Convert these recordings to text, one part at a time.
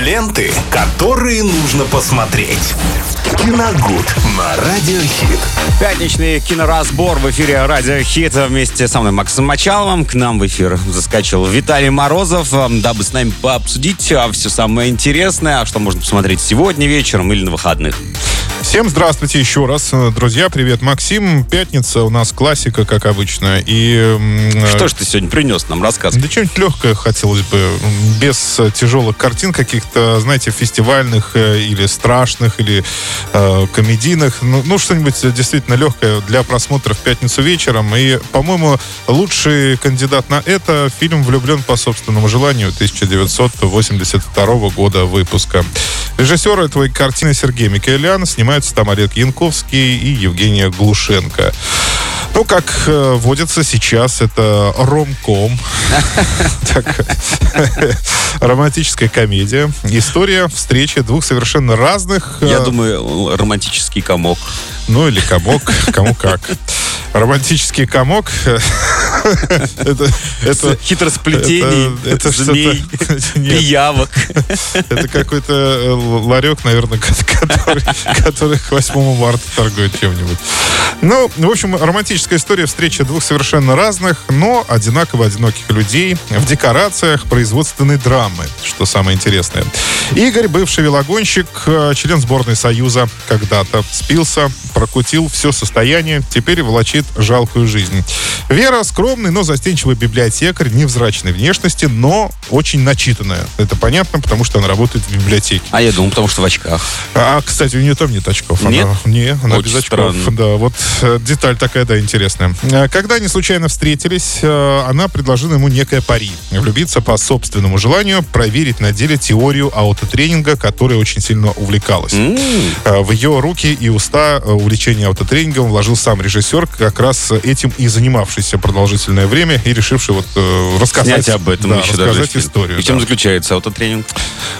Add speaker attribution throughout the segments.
Speaker 1: Ленты, которые нужно посмотреть. Киногуд на Радиохит.
Speaker 2: Пятничный киноразбор в эфире Радио Хит вместе со мной Максом Мачаловым. К нам в эфир заскочил Виталий Морозов, дабы с нами пообсудить а, все самое интересное, а что можно посмотреть сегодня вечером или на выходных.
Speaker 3: Всем здравствуйте еще раз. Друзья, привет. Максим, пятница у нас классика, как обычно. И, м,
Speaker 2: Что ж ты сегодня принес нам рассказывай?
Speaker 3: Да что-нибудь легкое хотелось бы, без э, тяжелых картин каких-то, знаете, фестивальных э, или страшных, или э, комедийных. Ну, ну, что-нибудь действительно легкое для просмотра в пятницу вечером. И, по-моему, лучший кандидат на это фильм «Влюблен по собственному желанию» 1982 года выпуска. Режиссер этой картины Сергей Микоэлян. Снимаются там Олег Янковский и Евгения Глушенко. Ну, как э, водится сейчас, это ромком. Романтическая комедия. История встречи двух совершенно разных... э,
Speaker 2: Я думаю, романтический комок.
Speaker 3: Ну, или комок, кому как. Романтический комок. Это,
Speaker 2: Хитросплетений, змей, пиявок.
Speaker 3: Это какой-то э, ларек, наверное, ко- который, к 8 марта торгует чем-нибудь. Ну, в общем, романтическая история встречи двух совершенно разных, но одинаково одиноких людей в декорациях производственной драмы, что самое интересное. Игорь, бывший велогонщик, э, член сборной Союза, когда-то спился, прокутил все состояние, теперь волочит жалкую жизнь. Вера скромный, но застенчивый библиотекарь, невзрачной внешности, но очень начитанная. Это понятно, потому что она работает в библиотеке.
Speaker 2: А я думал, потому что в очках.
Speaker 3: А, кстати, у нее там нет очков. Она-
Speaker 2: Нет?
Speaker 3: не, она
Speaker 2: Очень
Speaker 3: без очков.
Speaker 2: странно.
Speaker 3: Да, вот э, деталь такая, да, интересная. Э, Когда они случайно встретились, э, она предложила ему некое пари. Влюбиться по собственному желанию, проверить на деле теорию аутотренинга, которой очень сильно увлекалась. Э, В ее руки и уста увлечение аутотренингом вложил сам режиссер, как раз этим и занимавшийся продолжительное время и решивший вот э, рассказать,
Speaker 2: Снять об этом
Speaker 3: да,
Speaker 2: еще даже
Speaker 3: рассказать
Speaker 2: фильм.
Speaker 3: историю.
Speaker 2: И чем
Speaker 3: да.
Speaker 2: заключается аутотренинг?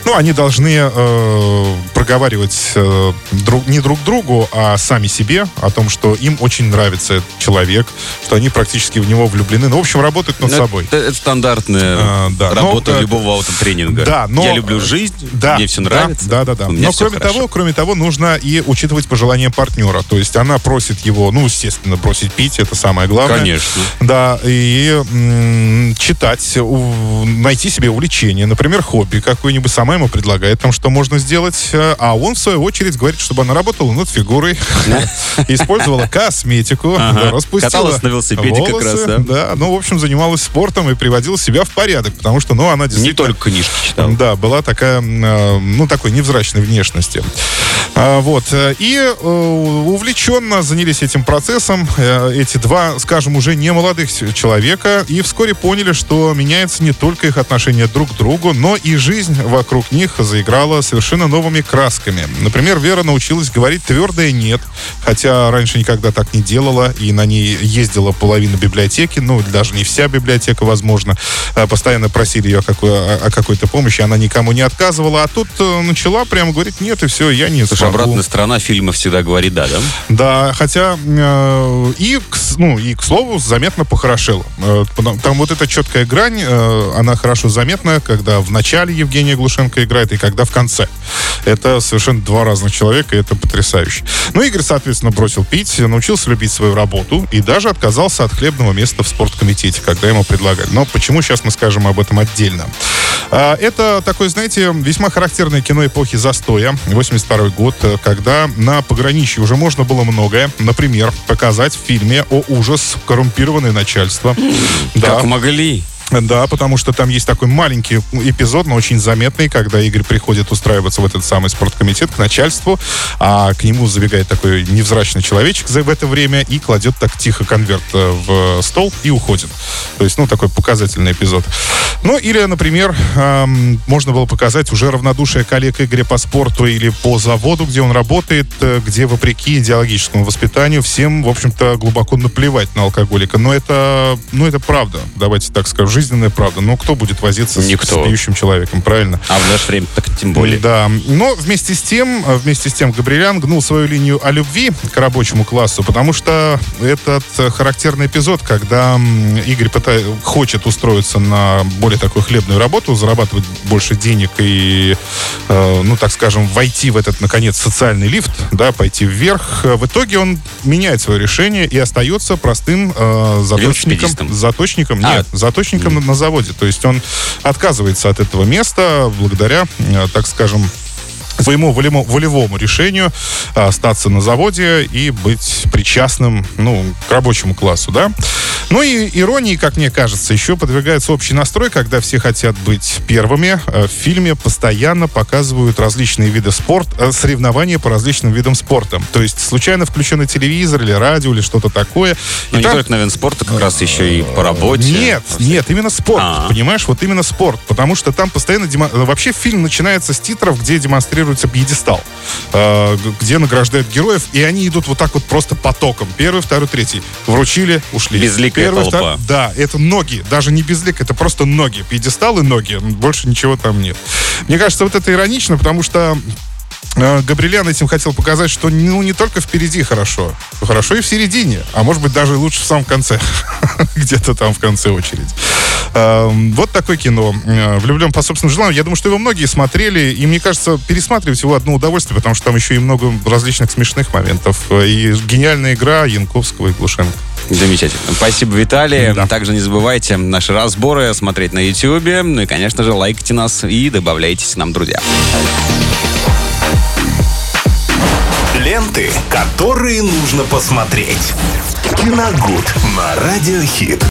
Speaker 3: Ну, они должны э, проговаривать э, друг, не друг другу, а сами себе о том, что им очень нравится этот человек, что они практически в него влюблены. Ну, в общем, работают над
Speaker 2: Ну,
Speaker 3: собой.
Speaker 2: Это, это стандартная
Speaker 3: А, да,
Speaker 2: работа
Speaker 3: но, э,
Speaker 2: любого аутотренинга.
Speaker 3: Да, но...
Speaker 2: Я люблю жизнь,
Speaker 3: да,
Speaker 2: мне все
Speaker 3: да,
Speaker 2: нравится.
Speaker 3: Да, да, да.
Speaker 2: меня
Speaker 3: Но кроме
Speaker 2: хорошо.
Speaker 3: того, кроме того, нужно и учитывать пожелания партнера. То есть она просит его, ну, естественно, бросить пить, это самое главное.
Speaker 2: Конечно.
Speaker 3: Да, и читать, найти себе увлечение, например, хобби какое-нибудь, сама ему предлагает там, что можно сделать, э, а он, в свою очередь, говорит, чтобы она работала над фигурой, использовала косметику, распустила
Speaker 2: Каталась на велосипеде как раз,
Speaker 3: да, ну, в общем, занималась спортом и приводила себя в порядок, потому что, ну, она
Speaker 2: Не
Speaker 3: действительно...
Speaker 2: только книжки читал.
Speaker 3: Да, была такая, э, ну, такой невзрачной внешности. А, Вот. э, И увлеченно занялись этим процессом эти два, скажем, уже не молодых с- человека, и вскоре поняли, что меняется не только их отношение друг к другу, но и жизнь вокруг них заиграла совершенно новыми красками. Например, Вера научилась говорить твердое «нет», хотя раньше никогда так не делала, и на ней ездила половина библиотеки, ну, даже не вся библиотека, возможно. Э, Постоянно просили ее о, какой- о- какой-то помощи, она никому не отказывала, а тут э, начала прямо говорить «нет», и все, я не
Speaker 2: Слушай,
Speaker 3: смогу.
Speaker 2: обратная сторона фильма всегда говорит да, да?
Speaker 3: Да, хотя э, и, ну, и, к слову, заметно похорошело. Э, потому- Там вот эта четкая грань, э, она хорошо заметна, когда в начале Евгения Глушенко играет и когда в конце. Это совершенно два разных человека, и это потрясающе. Ну, Игорь, соответственно, бросил пить, научился любить свою работу и даже отказался от хлебного места в спорткомитете, когда ему предлагали. Но почему, сейчас мы скажем об этом отдельно. А, Это такое, знаете, весьма характерное кино эпохи застоя, 82 год, э, когда на пограничье уже можно было многое. Например, показать в фильме «О ужас! Коррумпированное начальство». Да.
Speaker 2: Как могли?
Speaker 3: Да, потому что там есть такой маленький эпизод, но очень заметный, когда Игорь приходит устраиваться в этот самый спорткомитет к начальству, а к нему забегает такой невзрачный человечек в это время и кладет так тихо конверт э, в стол и уходит. То есть, ну, такой показательный эпизод. Ну, или, например, эм, можно было показать уже равнодушие коллег Игоря по спорту или по заводу, где он работает, э, где, вопреки идеологическому воспитанию, всем, в общем-то, глубоко наплевать на алкоголика. Но это, ну, это правда, давайте так скажу. Жизненная правда. Ну, кто будет возиться с-
Speaker 2: Никто.
Speaker 3: с пьющим человеком, правильно?
Speaker 2: А в наше время так тем более.
Speaker 3: Да, но вместе с тем, э, вместе с тем Габриэлян гнул свою линию о любви к рабочему классу, потому что этот э, характерный эпизод, когда Игорь пыта- хочет устроиться на более такую хлебную работу, зарабатывать больше денег и, э, ну, так скажем, войти в этот, наконец, социальный лифт, да, пойти вверх. Э, В итоге он меняет свое решение и остается простым э, заточником. Заточником,
Speaker 2: А.
Speaker 3: нет, заточником на- заводе. То есть он отказывается от этого места благодаря, э, так скажем, своему волему- волевому решению а, остаться на заводе и быть причастным, ну, к рабочему классу, да. Ну и иронии, как мне кажется, еще подвигается общий настрой, когда все хотят быть первыми. Э, В фильме постоянно показывают различные виды спорта, соревнования по различным видам спорта. То есть случайно включенный телевизор или радио или что-то такое.
Speaker 2: Но
Speaker 3: И
Speaker 2: не
Speaker 3: там-
Speaker 2: только на вид спорта, как раз еще и по работе.
Speaker 3: нет, нет, именно спорт.
Speaker 2: А.
Speaker 3: Понимаешь, вот именно спорт. Потому что там постоянно... демо- Вообще фильм начинается с титров, где демонстрируется пьедестал, э, где награждают героев, и они идут вот так вот просто потоком. Первый, второй, третий. Вручили, ушли.
Speaker 2: Безликая
Speaker 3: Первый,
Speaker 2: толпа.
Speaker 3: втор- Да, это ноги. Даже не безлик, это просто ноги. Пьедестал и ноги. Больше ничего там нет. Мне кажется, вот это иронично, потому что э, Габриэлян этим хотел показать, что ну, не только впереди хорошо, хорошо и в середине, а может быть даже лучше в самом конце, где-то там в конце очереди. Эм, Вот такое кино. Э, Влюблен по собственному желанию. Я думаю, что его многие смотрели, и мне кажется, пересматривать его одно удовольствие, потому что там еще и много различных смешных моментов. И гениальная игра Янковского и Глушенко.
Speaker 2: Замечательно. Спасибо, Виталий.
Speaker 3: Да.
Speaker 2: Также не забывайте наши разборы смотреть на YouTube. Ну и, конечно же, лайкайте нас и добавляйтесь к нам, друзья.
Speaker 1: Ленты, которые нужно посмотреть. Киногуд на Радиохит.